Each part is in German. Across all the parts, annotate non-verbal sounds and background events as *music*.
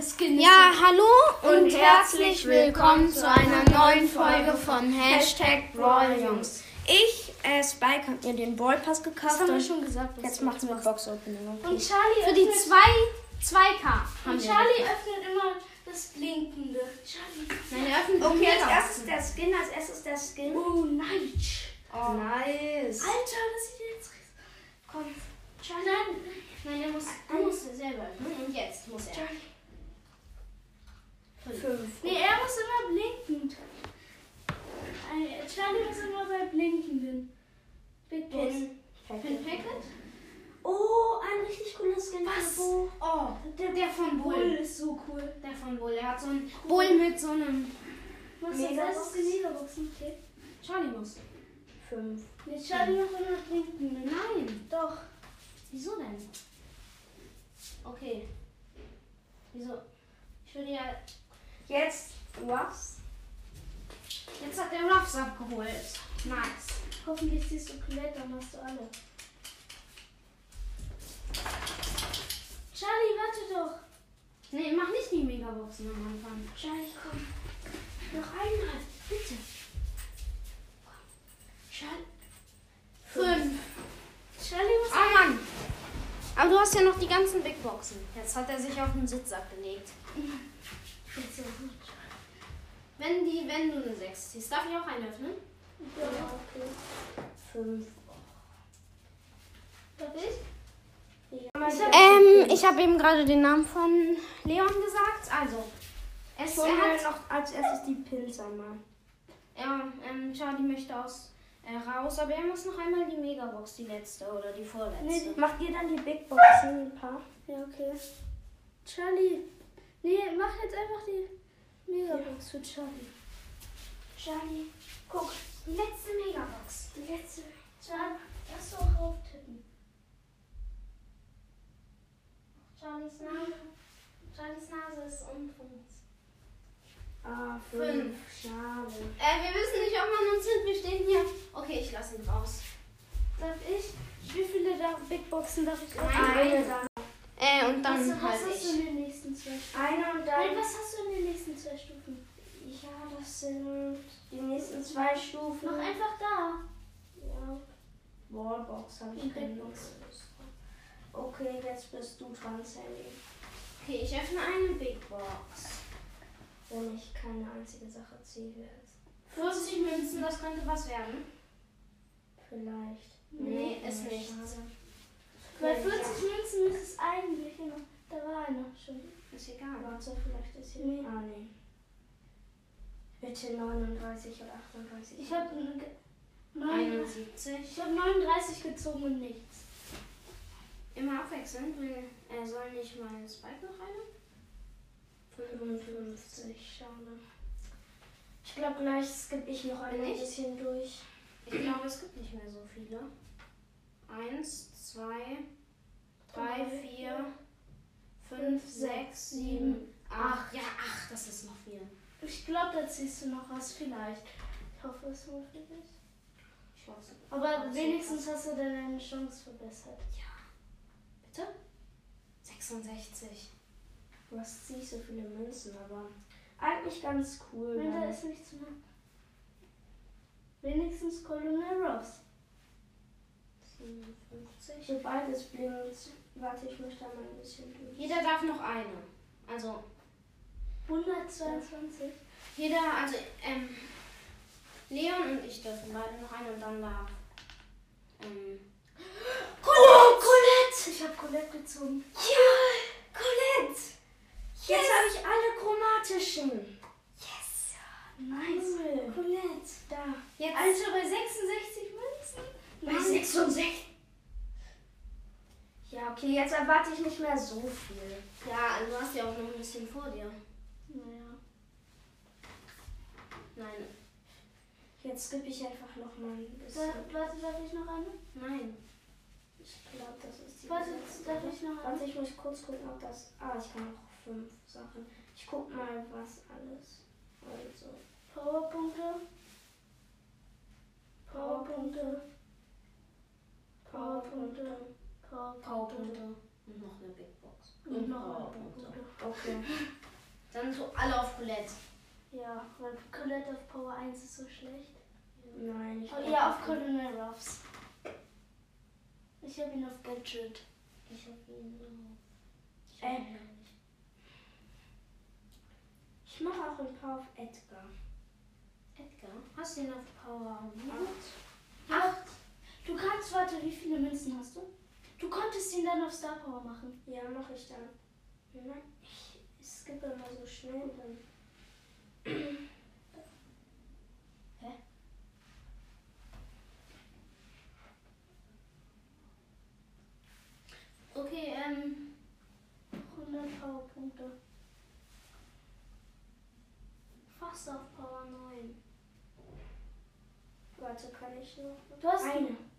Das Ja, hallo und, Und herzlich willkommen zu einer neuen Folge von Hashtag Brawl Jungs. Ich, äh, Spike, hab mir den Ballpass Das gekauft haben wir und schon gesagt. was jetzt machen wir. Box Opening. Und Okay. Charlie Für die öffnet, zwei, 2K haben und. Charlie öffnet immer das Blinkende. Charlie. Nein, er öffnet Okay, als erstes der Skin, als erstes der Skin. Oh, nice. Oh. Nice. Alter, das sieht jetzt Komm. Charlie. Nein, Nein, er muss, du musst selber öffnen und jetzt muss er. Charlie. Fünf. Nee, er muss immer blinkend. Charlie muss immer bei blinkenden. Big. Pin. Pin Packet? Oh, ein richtig cooler Skin. Was? Bo. Oh, der, der von Bull Bull. ist so cool. Der von Bull. Er hat so einen Bull mit so einem. Was ist das? Die Megaboxen. Okay. Charlie muss. Fünf. Nee, Charlie macht immer blinkende. Nein. Doch. Wieso denn? Okay. Wieso? Ich würde ja. Jetzt Ruffs. Jetzt hat der Ruffs abgeholt. Nice. Hoffentlich ziehst du Colette, dann hast du alle. Charlie, warte doch. Nee, mach nicht die Megaboxen am Anfang. Charlie, komm. Noch einmal, bitte. Charlie. Fünf. Charlie muss. Oh Mann. Aber du hast ja noch die ganzen Big Boxen. Jetzt hat er sich auf den Sitzsack gelegt. So gut. Wenn die, wenn du eine 6 ziehst, darf ich auch einen öffnen? Ja, okay. Fünf. Darf ich? Ähm, ich habe eben gerade den Namen von Leon gesagt. Also, es er hat, noch als erstes die Pins einmal. ja, ähm, Charlie möchte aus äh, raus, aber er muss noch einmal die Megabox, die letzte oder die vorletzte. Nee, Macht ihr dann die Big Boxen ein paar? Ja, okay. Charlie. Nee, mach jetzt einfach die Megabox für Charlie. Charlie, guck. die letzte Megabox. Die letzte. Charlie, lass doch rauftippen. Charlies Nase. Charlies Nase ist unten. Ah, Fünf. Schade. Äh, wir wissen nicht, ob man uns sieht. Wir stehen hier. Okay, ich lasse ihn raus. Darf ich? Wie viele da Big Boxen darf ich Nein. Eine dann. Äh, und dann was, was halt hast du ich. in den nächsten zwei und was hast du in den nächsten zwei Stufen? Ja, das sind die nächsten zwei Stufen. Noch einfach da. Ja. Wallbox habe ich keine Lust. Okay, jetzt bist du dran, Sandy. Okay, ich öffne eine Big Box. Wenn ich keine einzige Sache ziehe jetzt. 50 Münzen, das könnte was werden. Vielleicht. Nee, ist nicht. Bei Ja, 40 Münzen ist es eigentlich immer. Da war einer schon. Ist egal. Warte, vielleicht ist hier. Nee. Ah, nee. Bitte 39 oder 38. Ich habe 71. ich hab 39 gezogen und nichts. Immer abwechselnd. Er soll nicht mal Spike noch eine? 55, schade. Ich glaube, gleich skippe ich noch ein Bin ich? bisschen durch. Ich glaube, es gibt nicht mehr so viele. Eins, zwei, drei, vier, fünf, sechs, sieben, acht. Ja, acht, das ist noch viel. Ich glaube, da ziehst du noch was vielleicht. Ich hoffe, es war für dich. Ich hoffe. Aber wenigstens hast du deine Chance verbessert. Bitte? 66. Du hast nicht so viele Münzen, aber eigentlich ganz cool. Nein, da dann. ist nichts mehr. Wenigstens Colonel Ross. 57. Sobald es blinkt, warte, ich möchte da mal ein bisschen durch. Jeder darf noch eine. Also, 122. jeder, also, ähm, Leon und ich dürfen beide noch eine und dann darf, ähm, Oh, Colette! Ich habe Colette gezogen. Ja, Colette! Jetzt habe ich alle chromatischen. Nice. Cool. Colette. Da. jetzt, Alter, bei 66 Münzen? Bei 66. Ja, okay, jetzt erwarte ich nicht mehr so viel. ja, also du hast ja auch noch ein bisschen vor dir. Naja. Nein, Jetzt skippe ich einfach noch mal ein Da, bisschen. warte, darf ich noch eine? nein. Ich glaube, das ist die Warte, darf ich noch Warte, eine? ich muss kurz gucken, ob das. Ah, ich kann noch fünf Sachen. Ich guck mal, was alles. Also. Powerpunkte. Powerpunkte. Powerpunkte. Powerpunkte. Powerpunkte und noch eine Big Box. Und noch Oh, Powerpunkte. Okay. *laughs* Dann so alle auf Colette. Ja, weil Colette auf Power 1 ist so schlecht. Nein, ich Oh, ja, auf Colonel Ruffs. Ich habe ihn auf Gadget. Ich hab ihn auf. Ich Äh. hab ihn nicht. Ich mache auch ein paar auf Edgar. Edgar, hast du ihn auf Power? Acht. Du kannst, warte, wie viele Münzen hast du? Du konntest ihn dann auf Star Power machen. Ja, mache ich dann. Ich skippe immer so schnell dann. Okay, ähm. 100 Powerpunkte. Fast auf Power 9. Warte, kann ich noch? Du hast eine.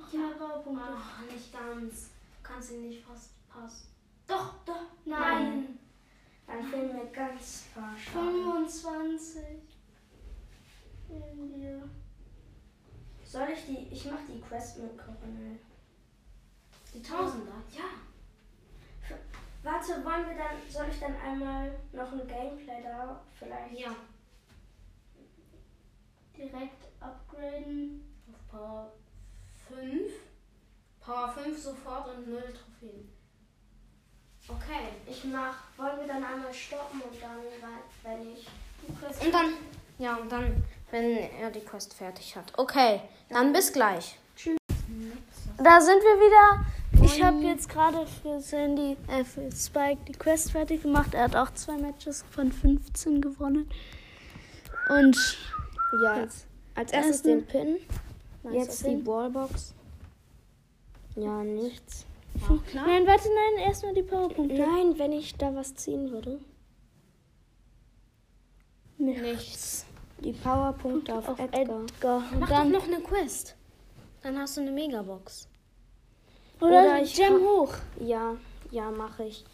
Noch mehr Powerpunkte. Ach, nicht ganz. Du kannst ihn nicht fast passen. Doch, doch. Nein. Dann fehlen mir ganz paar Schaden. 25. In dir. Soll ich die. Ich mache die Quest mit Coronel. Die Tausender? Ja. Warte, wollen wir dann. Soll ich dann einmal noch ein Gameplay da vielleicht? Ja. Direkt upgraden. Auf Power 5. Power 5 sofort und 0 Trophäen. Okay. Ich mach. Wollen wir dann einmal stoppen und dann, wenn ich. Die Quest Und dann, ja, und dann, wenn er die Quest fertig hat. Okay, dann bis gleich. Da sind wir wieder. Ich habe jetzt gerade für Sandy, äh, für Spike die Quest fertig gemacht. Er hat auch zwei Matches von 15 gewonnen. Und Ja. Als erstes den Pin. Jetzt die Pin. Ballbox. Ja, nichts. Nein, warte, nein, erstmal die Powerpunkte. Nein, wenn ich da was ziehen würde. Nichts. Die Powerpunkte auf, Auf Edgar. Edgar. Mach dann, doch noch eine Quest. Dann hast du eine Megabox. oder oder ich Gem hoch. Ja, ja, mache ich.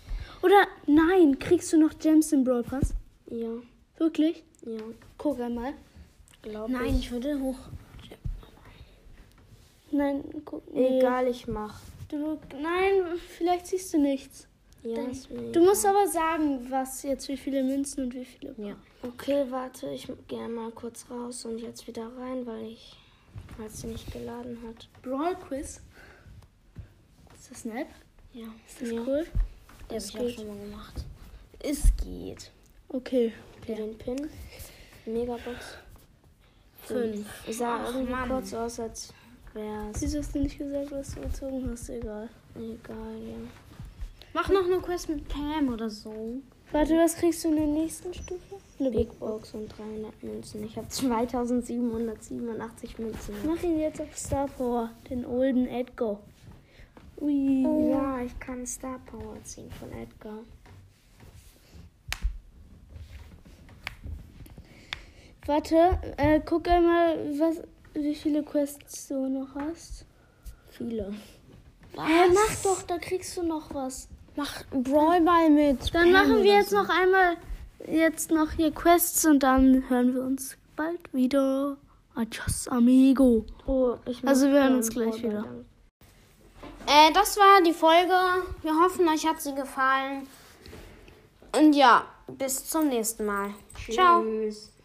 Oder nein, kriegst du noch Gems im Brawl Pass? Ja, Wirklich? ja, Guck einmal. glaube Nein, ich. ich würde hoch. Nein, guck. Nee. Egal, ich mach. Du, nein, vielleicht siehst du nichts. Ja, ist mir Du musst aber sagen, was jetzt, wie viele Münzen und wie viele. Ja. Okay, warte, ich gehe mal kurz raus und jetzt wieder rein, weil ich, weil sie nicht geladen hat. Brawl Quiz. Ist das nett? Ja, Ist das ja. cool? Das Das habe ich schon mal gemacht. Es geht. Okay. Für den Pin. Megabox. Fünf. Sah Ach, irgendwie Mann. kurz aus, als wäre es Wieso hast du nicht gesagt, was du gezogen hast? Egal. egal, ja. Mach noch eine Quest mit Pam oder so. Warte, was kriegst du in der nächsten Stufe? Eine Big Box und 300 Münzen. Ich habe 2787 Münzen. Mach ihn jetzt auf Star Power, den olden Edgar. Ui. Ja, ich kann Star Power ziehen von Edgar. Warte, äh, guck einmal, was, wie viele Quests du noch hast. Viele. Hä, mach doch, da kriegst du noch was. Mach einen Brawlball mit. Dann machen wir jetzt so. noch einmal jetzt noch hier Quests und dann hören wir uns bald wieder. Adios, amigo. Oh, Also wir hören keinen uns gleich wieder. Äh, das war die Folge. Wir hoffen, euch hat sie gefallen. Und ja, bis zum nächsten Mal. Ciao. Tschüss.